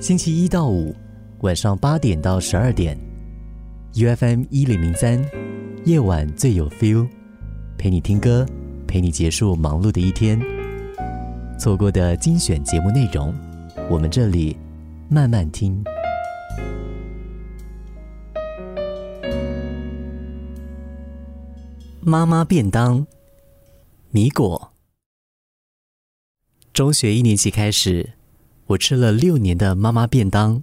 星期一到五晚上八点到十二点，UFM 一零零三，夜晚最有 feel，陪你听歌，陪你结束忙碌的一天。错过的精选节目内容，我们这里慢慢听。妈妈便当，米果。中学一年级开始。我吃了六年的妈妈便当，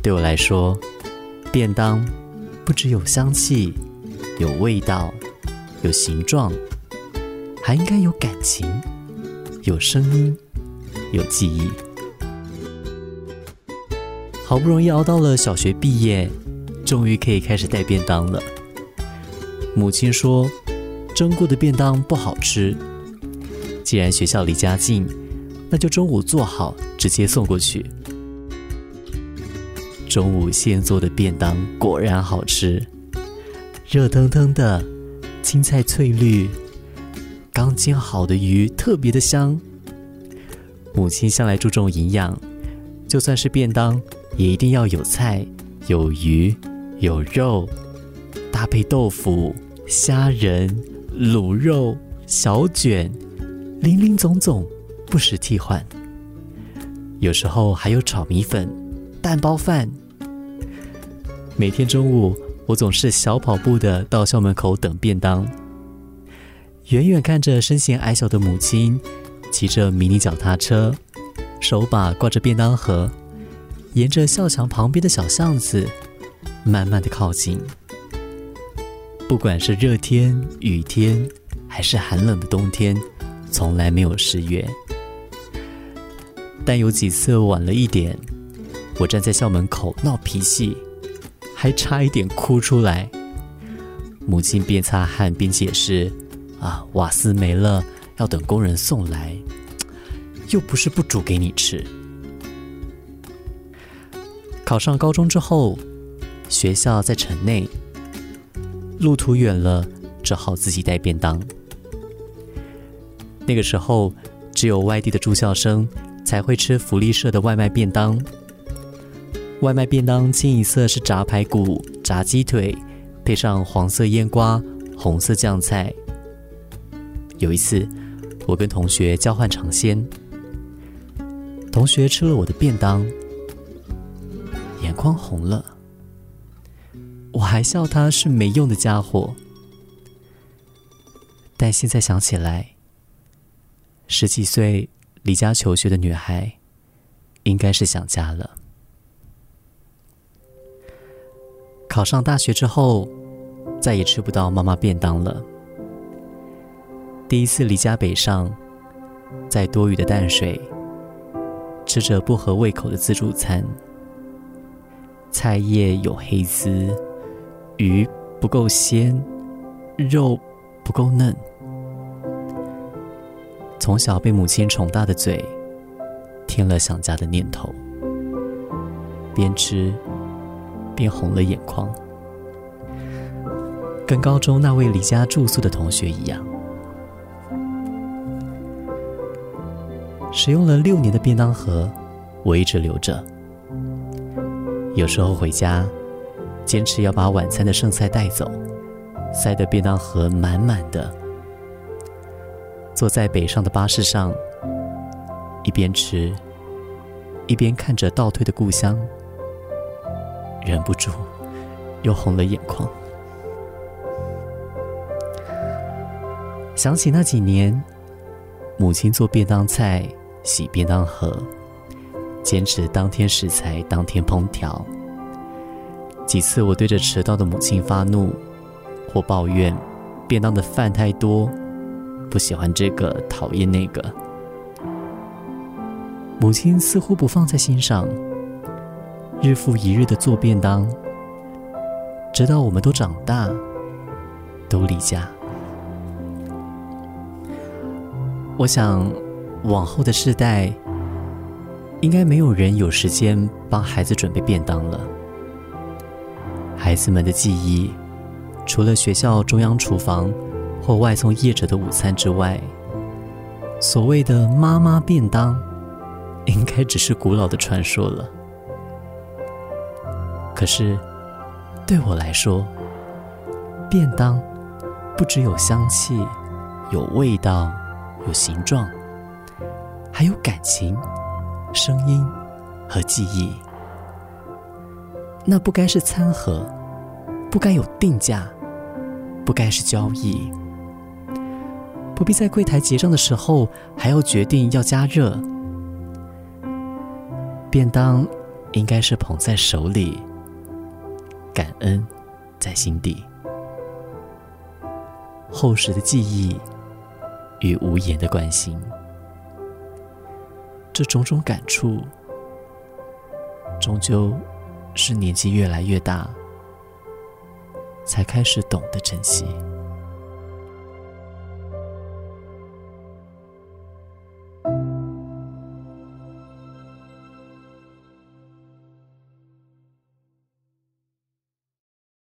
对我来说，便当不只有香气、有味道、有形状，还应该有感情、有声音、有记忆。好不容易熬到了小学毕业，终于可以开始带便当了。母亲说，蒸过的便当不好吃。既然学校离家近，那就中午做好，直接送过去。中午现做的便当果然好吃，热腾腾的，青菜翠绿，刚煎好的鱼特别的香。母亲向来注重营养，就算是便当，也一定要有菜、有鱼、有肉，搭配豆腐、虾仁、卤肉、小卷。林林总总，不时替换。有时候还有炒米粉、蛋包饭。每天中午，我总是小跑步的到校门口等便当。远远看着身形矮小的母亲，骑着迷你脚踏车，手把挂着便当盒，沿着校墙旁边的小巷子，慢慢的靠近。不管是热天、雨天，还是寒冷的冬天。从来没有失约，但有几次晚了一点，我站在校门口闹脾气，还差一点哭出来。母亲边擦汗边解释：“啊，瓦斯没了，要等工人送来，又不是不煮给你吃。”考上高中之后，学校在城内，路途远了，只好自己带便当。那个时候，只有外地的住校生才会吃福利社的外卖便当。外卖便当清一色是炸排骨、炸鸡腿，配上黄色腌瓜、红色酱菜。有一次，我跟同学交换尝鲜，同学吃了我的便当，眼眶红了，我还笑他是没用的家伙。但现在想起来，十几岁离家求学的女孩，应该是想家了。考上大学之后，再也吃不到妈妈便当了。第一次离家北上，在多余的淡水，吃着不合胃口的自助餐，菜叶有黑丝，鱼不够鲜，肉不够嫩。从小被母亲宠大的嘴，添了想家的念头，边吃边红了眼眶，跟高中那位离家住宿的同学一样。使用了六年的便当盒，我一直留着。有时候回家，坚持要把晚餐的剩菜带走，塞的便当盒满满的。坐在北上的巴士上，一边吃，一边看着倒退的故乡，忍不住又红了眼眶。想起那几年，母亲做便当菜、洗便当盒，坚持当天食材当天烹调。几次我对着迟到的母亲发怒，或抱怨便当的饭太多。不喜欢这个，讨厌那个。母亲似乎不放在心上，日复一日的做便当，直到我们都长大，都离家。我想，往后的世代，应该没有人有时间帮孩子准备便当了。孩子们的记忆，除了学校中央厨房。或外送业者的午餐之外，所谓的妈妈便当，应该只是古老的传说了。可是，对我来说，便当不只有香气、有味道、有形状，还有感情、声音和记忆。那不该是餐盒，不该有定价，不该是交易，不必在柜台结账的时候还要决定要加热。便当应该是捧在手里。感恩在心底，厚实的记忆与无言的关心，这种种感触，终究是年纪越来越大，才开始懂得珍惜。